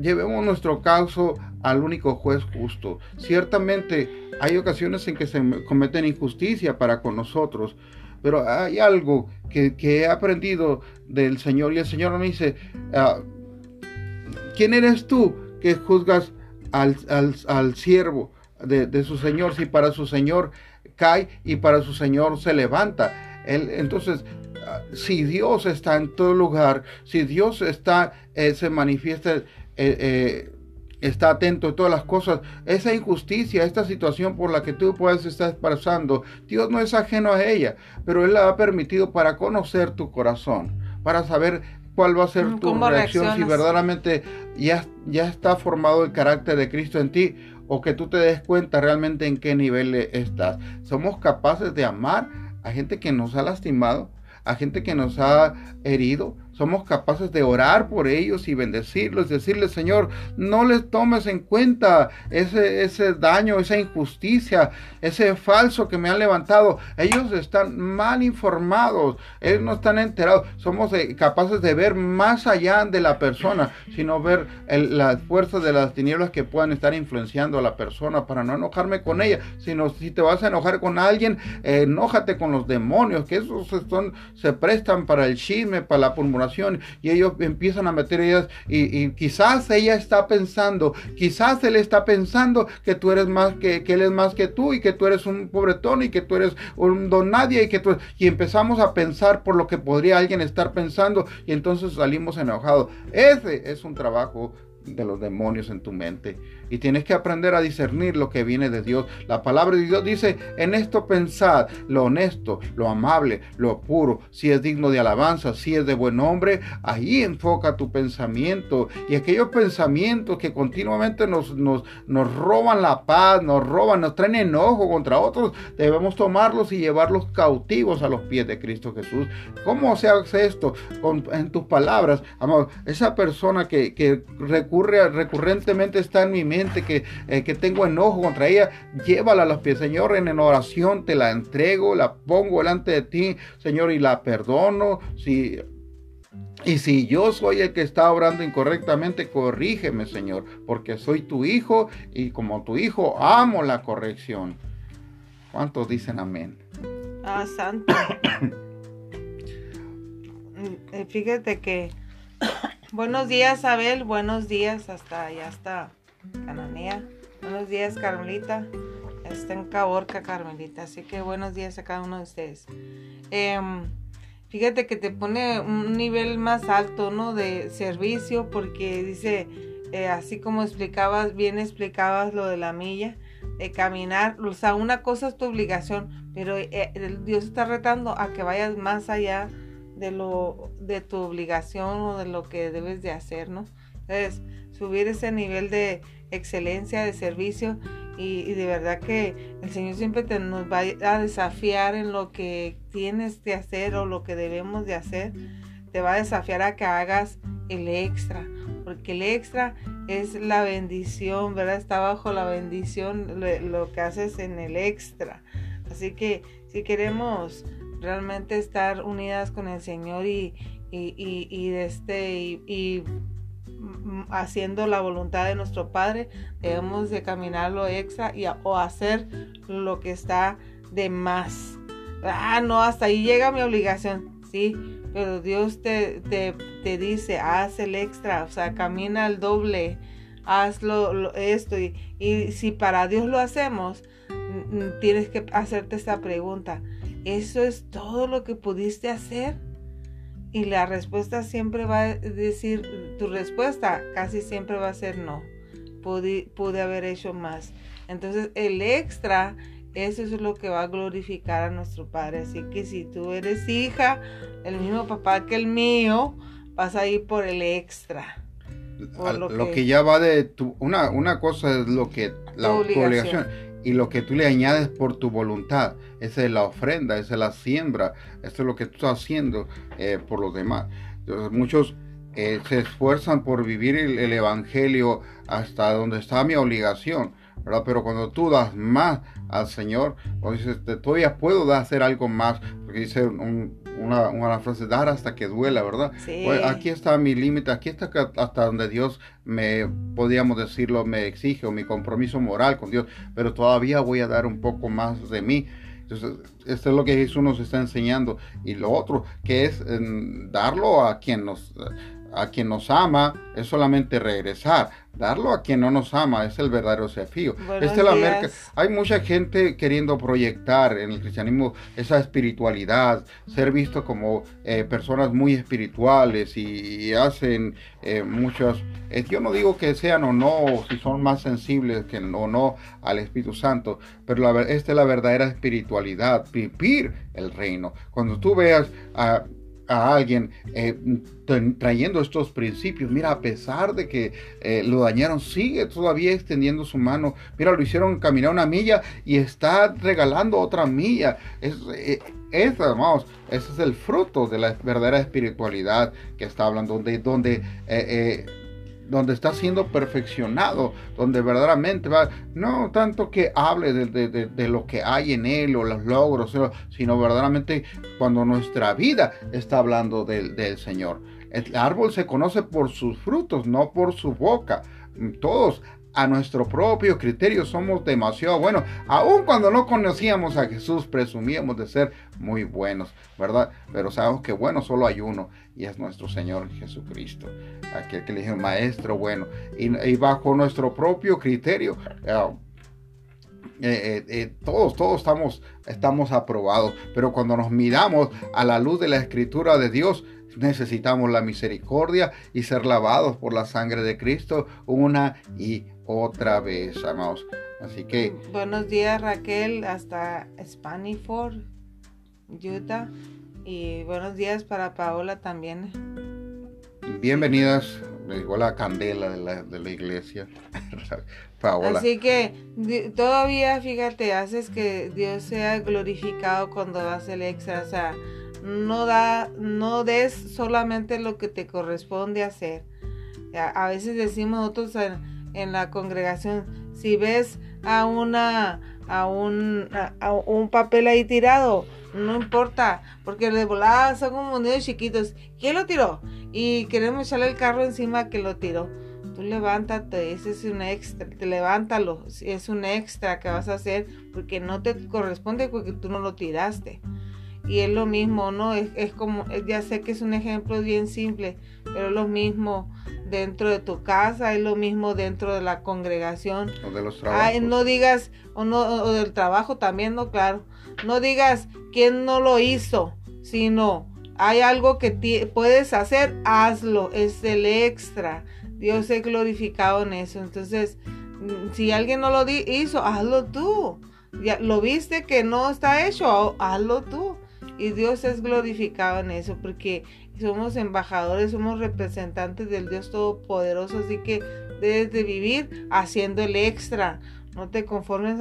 llevemos nuestro caso al único juez justo. Ciertamente hay ocasiones en que se cometen injusticia para con nosotros, pero hay algo que, he aprendido del Señor y el Señor me dice, ah, ¿quién eres tú que juzgas al, siervo de, de, su Señor si para su Señor cae y para su Señor se levanta? Él, entonces, ah, si Dios está en todo lugar, si Dios está, eh, se manifiesta, eh, eh, está atento a todas las cosas, esa injusticia, esta situación por la que tú puedes estar pasando, Dios no es ajeno a ella, pero Él la ha permitido para conocer tu corazón, para saber cuál va a ser tu reacción, si verdaderamente ya, ya está formado el carácter de Cristo en ti o que tú te des cuenta realmente en qué nivel estás. Somos capaces de amar a gente que nos ha lastimado, a gente que nos ha herido, somos capaces de orar por ellos y bendecirlos, decirles, Señor, no les tomes en cuenta ese, ese daño, esa injusticia, ese falso que me han levantado. Ellos están mal informados, ellos no están enterados. Somos eh, capaces de ver más allá de la persona, sino ver las fuerzas de las tinieblas que puedan estar influenciando a la persona para no enojarme con ella, sino si te vas a enojar con alguien, enójate con los demonios, que esos son, se prestan para el chisme, para la y ellos empiezan a meter ellas y, quizás ella está pensando, quizás él está pensando que tú eres más que, que él es más que tú y que tú eres un pobretón y que tú eres un don nadie y que tú y empezamos a pensar por lo que podría alguien estar pensando y entonces salimos enojados. Ese es un trabajo de los demonios en tu mente. Y tienes que aprender a discernir lo que viene de Dios. La palabra de Dios dice, en esto pensad lo honesto, lo amable, lo puro, si es digno de alabanza, si es de buen hombre, ahí enfoca tu pensamiento. Y aquellos pensamientos que continuamente nos, nos, nos roban la paz, nos roban, nos traen enojo contra otros, debemos tomarlos y llevarlos cautivos a los pies de Cristo Jesús. ¿Cómo se hace esto? En tus palabras, amor, esa persona que, que recurre, recurrentemente está en mi que, eh, que tengo enojo contra ella, llévala a los pies, Señor, en oración te la entrego, la pongo delante de ti, Señor, y la perdono. Si y si yo soy el que está obrando incorrectamente, corrígeme, Señor, porque soy tu hijo y como tu hijo amo la corrección. ¿Cuántos dicen amén? Ah, santo. Eh, fíjate que buenos días, Abel, buenos días, hasta ya está Cananea. Buenos días, Carmelita. Está en Caborca, Carmelita. Así que buenos días a cada uno de ustedes. Em, fíjate que te pone un nivel más alto, ¿no? De servicio, porque dice, eh, así como explicabas, bien explicabas lo de la milla, de caminar. O sea, una cosa es tu obligación, pero eh, Dios está retando a que vayas más allá de lo de tu obligación o de lo que debes de hacer, ¿no? Entonces, subir ese nivel de excelencia, de servicio y, de verdad que el Señor siempre te, nos va a desafiar en lo que tienes que hacer o lo que debemos de hacer. Te va a desafiar a que hagas el extra, porque el extra es la bendición, ¿verdad? Está bajo la bendición lo, que haces en el extra. Así que si queremos realmente estar unidas con el Señor y, y, y, este, y haciendo la voluntad de nuestro Padre, debemos de caminar lo extra y, o hacer lo que está de más. Ah, no, hasta ahí llega mi obligación, sí, pero Dios te, te, dice, haz el extra, o sea, camina el doble, hazlo esto. Y, y si para Dios lo hacemos, tienes que hacerte esta pregunta, ¿eso es todo lo que pudiste hacer? Y la respuesta siempre va a decir, tu respuesta casi siempre va a ser no. Pude, pude haber hecho más. Entonces el extra, eso es lo que va a glorificar a nuestro Padre. Así que si tú eres hija, el mismo papá que el mío, vas a ir por el extra. lo, que... ya va de tu, una, una cosa es lo que la obligación. Y lo que tú le añades por tu voluntad. Esa es la ofrenda, esa es la siembra, esto es lo que tú estás haciendo eh, por los demás. Muchos eh, se esfuerzan por vivir el, Evangelio hasta donde está mi obligación. Pero cuando tú das más al Señor, o dices, todavía puedo hacer algo más, porque dice una, una, frase, dar hasta que duela, ¿verdad? Pues aquí está mi límite, aquí está hasta donde Dios me, podríamos decirlo, me exige, o mi compromiso moral con Dios, pero todavía voy a dar un poco más de mí. Entonces, esto es lo que Jesús nos está enseñando. Y lo otro, que es darlo a quien nos a quien nos ama es solamente regresar. Darlo a quien no nos ama es el verdadero desafío. Esta es la Hay mucha gente queriendo proyectar en el cristianismo esa espiritualidad, ser visto como eh, personas muy espirituales y, hacen eh, muchas... Eh, yo no digo que sean o no, si son más sensibles que o no al Espíritu Santo, pero la, esta es la verdadera espiritualidad, vivir el reino. Cuando tú veas a a alguien eh, trayendo estos principios. Mira, a pesar de que eh, lo dañaron, sigue todavía extendiendo su mano. Mira, lo hicieron caminar una milla y está regalando otra milla. Es, eh, es, ese es el fruto de la verdadera espiritualidad que está hablando, donde, donde donde está siendo perfeccionado, donde verdaderamente va, no tanto que hable de, lo que hay en él o los logros, sino verdaderamente cuando nuestra vida está hablando del, del Señor. El árbol se conoce por sus frutos, no por su boca. Todos a nuestro propio criterio somos demasiado buenos. Aun cuando no conocíamos a Jesús, presumíamos de ser muy buenos, ¿verdad? Pero sabemos que bueno solo hay uno y es nuestro Señor Jesucristo. Aquel que le dijo maestro bueno. Y, bajo nuestro propio criterio, eh, eh, eh, todos, todos estamos, estamos aprobados. Pero cuando nos miramos a la luz de la escritura de Dios, necesitamos la misericordia y ser lavados por la sangre de Cristo una y otra vez, amados. Así que... Buenos días Raquel, hasta Spaniford, Utah. Y buenos días para Paola también. Bienvenidas, llegó la candela de la, de la iglesia. Paola. Así que todavía, fíjate, haces que Dios sea glorificado cuando das el extra. O sea, no, da, no des solamente lo que te corresponde hacer. A, veces decimos nosotros en, la congregación, si ves a una a un, a, un papel ahí tirado, no importa, porque de volada son como niños chiquitos. ¿Quién lo tiró? Y queremos echarle el carro encima que lo tiró. Tú levántate, ese es un extra, te levántalo, es un extra que vas a hacer porque no te corresponde porque tú no lo tiraste. Y es lo mismo, ¿no? Es, es como, ya sé que es un ejemplo bien simple, pero es lo mismo dentro de tu casa, es lo mismo dentro de la congregación. O de los trabajos. no digas, o, no, o del trabajo también, no, claro. No digas quién no lo hizo, sino hay algo que puedes hacer, hazlo, es el extra. Dios es glorificado en eso. Entonces, mm, si alguien no lo hizo, hazlo tú. Ya, lo viste que no está hecho, hazlo tú. Y Dios es glorificado en eso porque somos embajadores, somos representantes del Dios Todopoderoso, así que debes de vivir haciendo el extra. No te conformes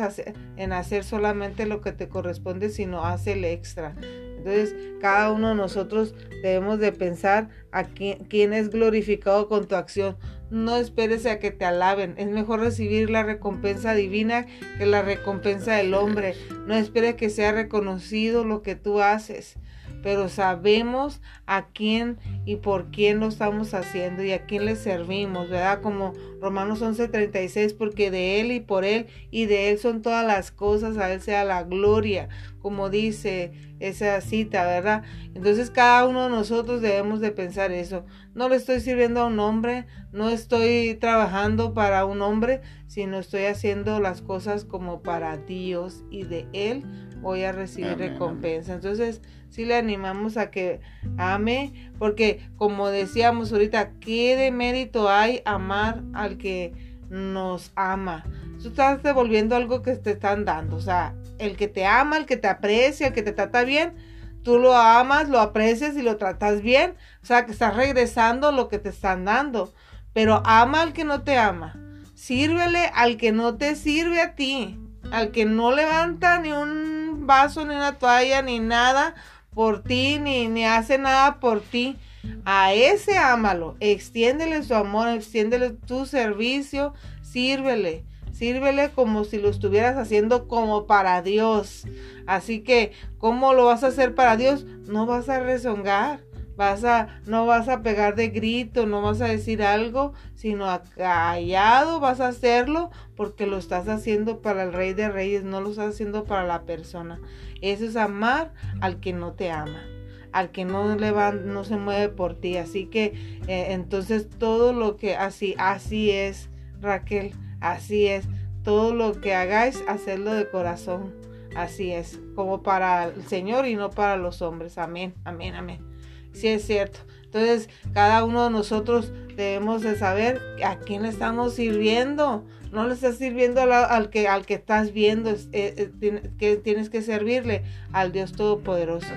en hacer solamente lo que te corresponde, sino haz el extra. Entonces, cada uno de nosotros debemos de pensar a quién, quién, es glorificado con tu acción. No esperes a que te alaben. Es mejor recibir la recompensa divina que la recompensa del hombre. No esperes que sea reconocido lo que tú haces pero sabemos a quién y por quién lo estamos haciendo y a quién le servimos, ¿verdad? Como Romanos 11:36, porque de Él y por Él y de Él son todas las cosas, a Él sea la gloria, como dice esa cita, ¿verdad? Entonces cada uno de nosotros debemos de pensar eso. No le estoy sirviendo a un hombre, no estoy trabajando para un hombre, sino estoy haciendo las cosas como para Dios y de Él voy a recibir recompensa. Entonces, sí le animamos a que ame, porque como decíamos ahorita, ¿qué de mérito hay amar al que nos ama? Tú estás devolviendo algo que te están dando, o sea, el que te ama, el que te aprecia, el que te trata bien, tú lo amas, lo aprecias y lo tratas bien, o sea, que estás regresando lo que te están dando, pero ama al que no te ama, sírvele al que no te sirve a ti, al que no levanta ni un vaso, ni una toalla, ni nada por ti, ni, ni hace nada por ti. A ese ámalo, extiéndele su amor, extiéndele tu servicio, sírvele, sírvele como si lo estuvieras haciendo como para Dios. Así que, ¿cómo lo vas a hacer para Dios? No vas a rezongar vas a, no vas a pegar de grito, no vas a decir algo, sino callado vas a hacerlo porque lo estás haciendo para el rey de reyes, no lo estás haciendo para la persona. Eso es amar al que no te ama, al que no le va, no se mueve por ti. Así que eh, entonces todo lo que así, así es, Raquel, así es. Todo lo que hagáis, hacerlo de corazón. Así es, como para el Señor y no para los hombres. Amén, amén, amén sí es cierto. Entonces, cada uno de nosotros debemos de saber a quién le estamos sirviendo. No le estás sirviendo al, que, al que estás viendo, eh, eh, que tienes que servirle al Dios Todopoderoso.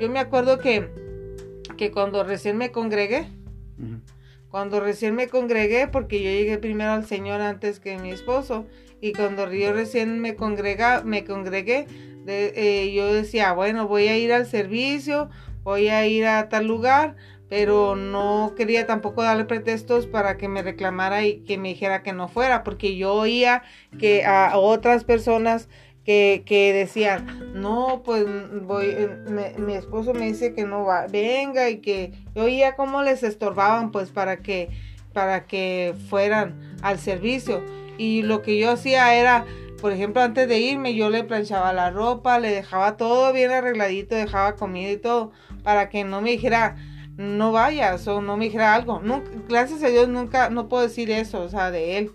Yo me acuerdo que, que cuando recién me congregué, cuando recién me congregué, porque yo llegué primero al Señor antes que mi esposo, y cuando yo recién me, congrega, me congregué, eh, yo decía, bueno, voy a ir al servicio, voy a ir a tal lugar, pero no quería tampoco darle pretextos para que me reclamara y que me dijera que no fuera, porque yo oía que a otras personas que, decían, no, pues voy, eh, mi esposo me dice que no va, venga y que yo oía cómo les estorbaban pues para que, para que fueran al servicio. Y lo que yo hacía era, por ejemplo, antes de irme, yo le planchaba la ropa, le dejaba todo bien arregladito, dejaba comida y todo para que no me dijera, no vayas o no me dijera algo. gracias a Dios nunca, no puedo decir eso, o sea, de él.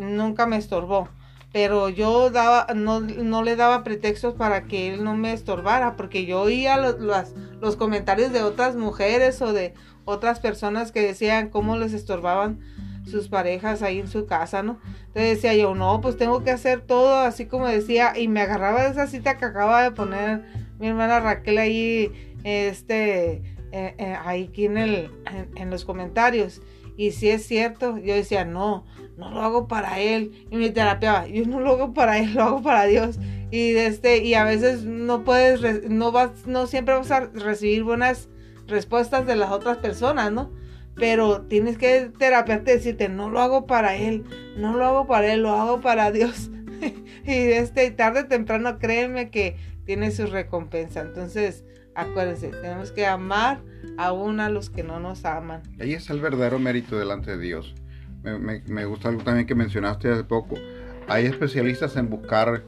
nunca me estorbó. Pero yo daba, no, no, le daba pretextos para que él no me estorbara, porque yo oía los, los comentarios de otras mujeres o de otras personas que decían cómo les estorbaban sus parejas ahí en su casa, ¿no? Entonces decía yo, no, pues tengo que hacer todo así como decía, y me agarraba de esa cita que acaba de poner mi hermana Raquel ahí este, eh, eh, ahí aquí en, el, en, los comentarios. Y si es cierto, yo decía, no, no lo hago para él. Y mi terapia, yo no lo hago para él, lo hago para Dios. Y, este, y a veces no puedes, no vas, no siempre vas a recibir buenas respuestas de las otras personas, ¿no? Pero tienes que terapiarte decirte, no lo hago para él, no lo hago para él, lo hago para Dios. y este, tarde o temprano, créeme que tiene su recompensa. Entonces, Acuérdense, tenemos que amar aún a los que no nos aman. Ahí es el verdadero mérito delante de Dios. Me, gusta algo también que mencionaste hace poco. Hay especialistas en buscar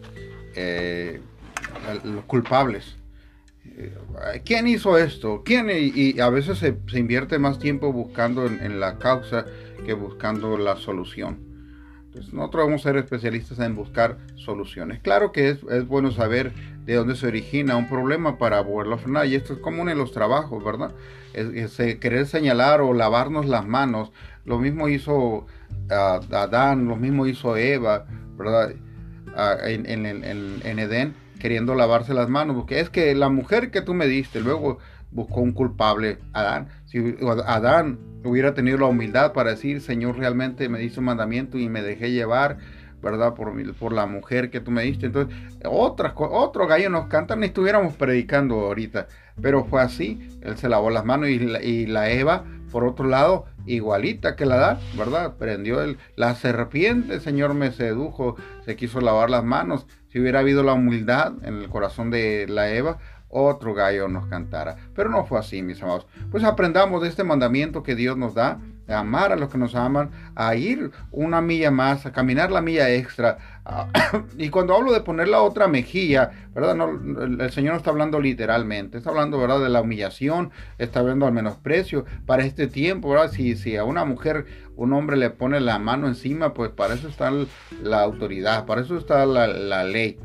eh, los culpables. Eh, ¿Quién hizo esto? ¿Quién? Y, a veces se, invierte más tiempo buscando en, la causa que buscando la solución. Entonces, nosotros vamos a ser especialistas en buscar soluciones. Claro que es, es bueno saber de dónde se origina un problema para poderlo frenar. Y esto es común en los trabajos, ¿verdad? Es, eh, querer señalar o lavarnos las manos. Lo mismo hizo ah, Adán, lo mismo hizo Eva, ¿verdad? Ah, en, en, Edén, queriendo lavarse las manos. Porque es que la mujer que tú me diste, luego buscó un culpable, Adán. Si Adán hubiera tenido la humildad para decir, Señor, realmente me hizo un mandamiento y me dejé llevar ¿verdad? Por, por la mujer que tú me diste. Entonces, otras, otro gallo nos cantan, ni estuviéramos predicando ahorita. Pero fue así, él se lavó las manos y la, Eva, por otro lado, igualita que la da, ¿verdad? Prendió el, la serpiente, Señor me sedujo, se quiso lavar las manos. Si hubiera habido la humildad en el corazón de la Eva, otro gallo nos cantara. Pero no fue así, mis amados. Pues aprendamos de este mandamiento que Dios nos da amar a los que nos aman, a ir una milla más, a caminar la milla extra. y cuando hablo de poner la otra mejilla, ¿verdad? No, el Señor no está hablando literalmente, está hablando, ¿verdad? De la humillación, está hablando al menosprecio. Para este tiempo, ¿verdad? Si, si a una mujer un hombre le pone la mano encima, pues para eso está la autoridad, para eso está la, ley,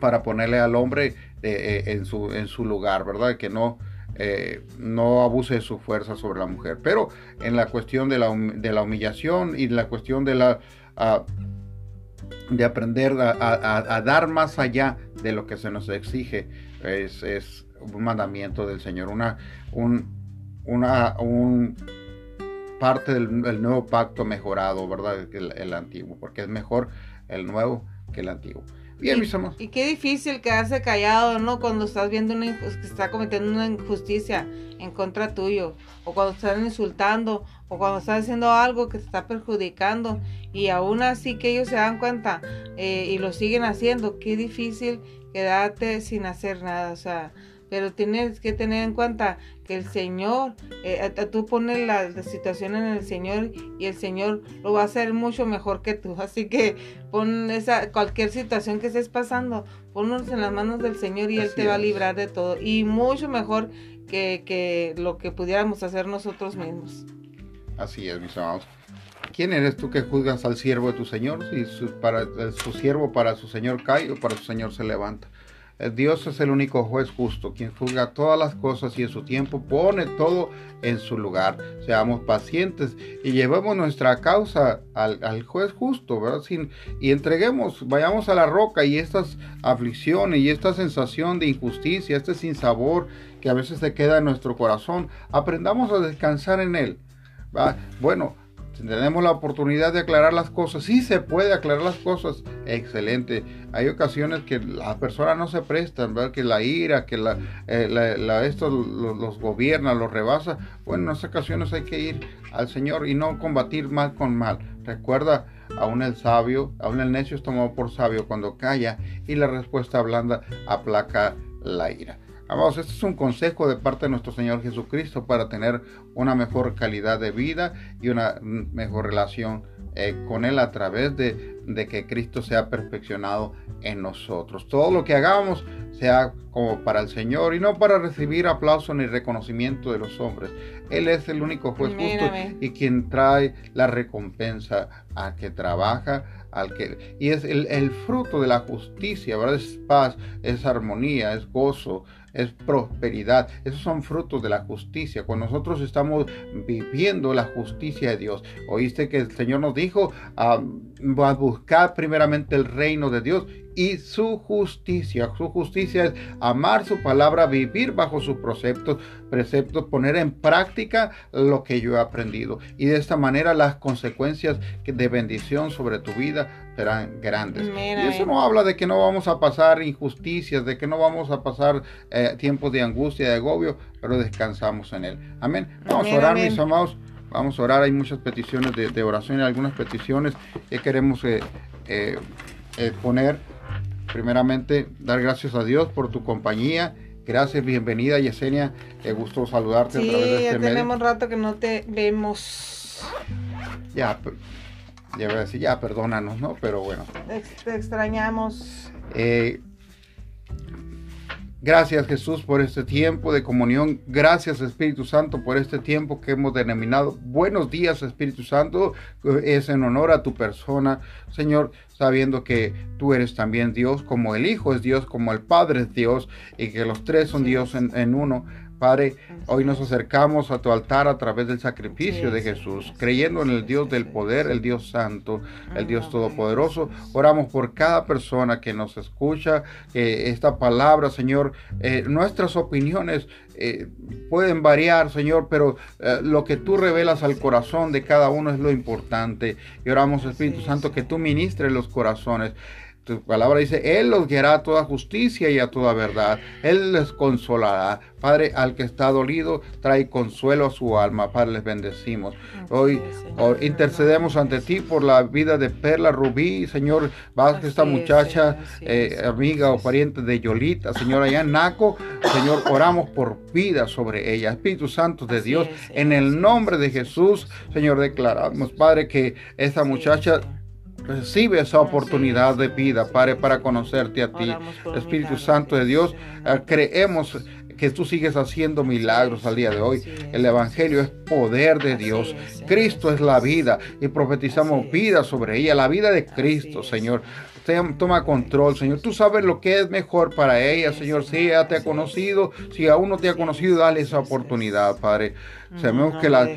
para ponerle al hombre eh, eh, en, su, en su lugar, ¿verdad? Que no eh, no abuse de su fuerza sobre la mujer. Pero en la cuestión de la, humillación y la cuestión de la... de aprender a, dar más allá de lo que se nos exige es, un mandamiento del Señor, una, un, una un parte del, nuevo pacto mejorado, ¿verdad? El, el, antiguo, porque es mejor el nuevo que el antiguo. Bien, mis amados. Y qué difícil quedarse callado, ¿no? Cuando estás viendo una, que está cometiendo una injusticia en contra tuyo, o cuando están insultando, o cuando están haciendo algo que te está perjudicando, y aún así que ellos se dan cuenta eh, y lo siguen haciendo, qué difícil quedarte sin hacer nada, o sea, pero tienes que tener en cuenta que el Señor, eh, tú pones la, situación en el Señor y el Señor lo va a hacer mucho mejor que tú. Así que pon esa, cualquier situación que estés pasando, ponnos en las manos del Señor y Él te va a librar de todo. Y mucho mejor que, que lo que pudiéramos hacer nosotros mismos. Así es, mis amados. ¿Quién eres tú que juzgas al siervo de tu Señor? Si su, para, su siervo para su Señor cae o para su Señor se levanta. Dios es el único juez justo, quien juzga todas las cosas y en su tiempo pone todo en su lugar. Seamos pacientes y llevemos nuestra causa al, juez justo, ¿verdad? Sin, y entreguemos, vayamos a la roca y estas aflicciones y esta sensación de injusticia, este sinsabor que a veces se queda en nuestro corazón, aprendamos a descansar en él. ¿va? Bueno, tenemos la oportunidad de aclarar las cosas, sí se puede aclarar las cosas, excelente. Hay ocasiones que las personas no se prestan, ¿verdad? que la ira, que la, eh, esto los, gobierna, los rebasa. Bueno, en esas ocasiones hay que ir al Señor y no combatir mal con mal. Recuerda, aún el sabio, aún el necio es tomado por sabio cuando calla y la respuesta blanda aplaca la ira. Amados, este es un consejo de parte de nuestro Señor Jesucristo para tener una mejor calidad de vida y una mejor relación eh, con Él a través de, de, que Cristo sea perfeccionado en nosotros. Todo lo que hagamos sea como para el Señor y no para recibir aplauso ni reconocimiento de los hombres. Él es el único juez justo y quien trae la recompensa a que trabaja al que y es el, el, fruto de la justicia, ¿verdad? Es paz, es armonía, es gozo, es prosperidad. Esos son frutos de la justicia. Cuando nosotros estamos viviendo la justicia de Dios. Oíste que el Señor nos dijo a buscar primeramente el reino de Dios y su justicia. Su justicia es amar su palabra, vivir bajo sus preceptos, preceptos, poner en práctica lo que yo he aprendido. Y de esta manera las consecuencias de bendición sobre tu vida serán grandes. Y eso no habla de que no vamos a pasar injusticias, de que no vamos a pasar eh, tiempos de angustia, de agobio, pero descansamos en él. Amén. Vamos a orar, mis amados. Vamos a orar. Hay muchas peticiones de, oración y algunas peticiones que queremos eh, eh, poner primeramente dar gracias a Dios por tu compañía. Gracias, bienvenida Yesenia. Qué gusto saludarte sí, a través de este ya tenemos rato que no te vemos. Ya, ya voy a decir, ya, perdónanos, ¿no? Pero bueno. Te extrañamos. Eh, Gracias Jesús por este tiempo de comunión. Gracias Espíritu Santo por este tiempo que hemos denominado. Buenos días Espíritu Santo. Es en honor a tu persona, Señor, sabiendo que tú eres también Dios, como el Hijo es Dios, como el Padre es Dios, y que los tres son Dios en, en uno. Padre, hoy nos acercamos a tu altar a través del sacrificio de Jesús, creyendo en el Dios del poder, el Dios santo, el Dios todopoderoso. Oramos por cada persona que nos escucha, que esta palabra, Señor, eh, nuestras opiniones eh, pueden variar, Señor, pero eh, lo que tú revelas al corazón de cada uno es lo importante. Y oramos, Espíritu Santo, que tú ministres los corazones. Tu palabra dice, Él los guiará a toda justicia y a toda verdad. Él les consolará. Padre, al que está dolido, trae consuelo a su alma. Padre, les bendecimos. Hoy intercedemos ante ti por la vida de Perla Rubí, Señor, Vázquez, esta muchacha, eh, amiga o pariente de Yolita, Señor, allá en Naco. Señor, oramos por vida sobre ella. Espíritu Santo de Dios, en el nombre de Jesús, Señor, declaramos, Padre, que esta muchacha Recibe esa oportunidad de vida, Padre, para conocerte a ti. Espíritu Santo de Dios, eh, creemos que tú sigues haciendo milagros al día de hoy. El Evangelio es poder de Dios. Cristo es la vida y profetizamos vida sobre ella, la vida de Cristo, Señor. Toma control, Señor. Tú sabes lo que es mejor para ella, Señor. Si ella te ha conocido, si aún no te ha conocido, dale esa oportunidad, Padre. Sabemos que la,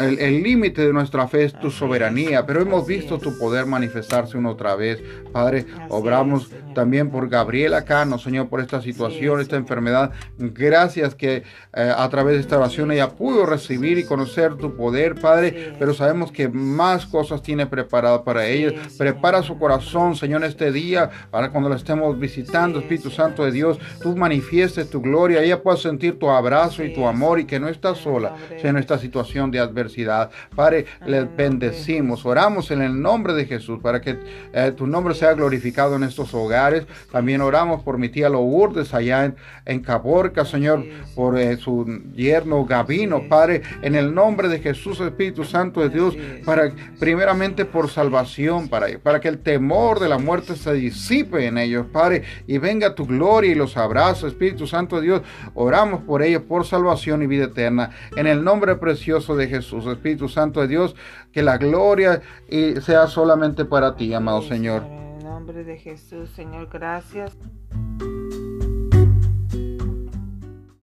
el límite de nuestra fe es tu soberanía, pero hemos visto tu poder manifestarse una otra vez. Padre, obramos también por Gabriela Cano, Señor, por esta situación, esta enfermedad. Gracias que eh, a través de esta oración ella pudo recibir y conocer tu poder, Padre, pero sabemos que más cosas tiene preparado para ella. Prepara su corazón, Señor, este día, para cuando la estemos visitando, Espíritu Santo de Dios, tú manifiestes tu gloria, ella pueda sentir tu abrazo y tu amor y que no está sola en esta situación de adversidad. Padre, le bendecimos, oramos en el nombre de Jesús para que eh, tu nombre sea glorificado en estos hogares. También oramos por mi tía Lourdes allá en, en Caborca, Señor, por eh, su yerno Gavino, Padre, en el nombre de Jesús, Espíritu Santo de Dios, para primeramente por salvación, para, para que el temor de la muerte se disipe en ellos, Padre, y venga tu gloria y los abrazos, Espíritu Santo de Dios. Oramos por ellos, por salvación y vida eterna. En el nombre precioso de Jesús, Espíritu Santo de Dios, que la gloria sea solamente para ti, amado Señor. En el nombre de Jesús, Señor, gracias.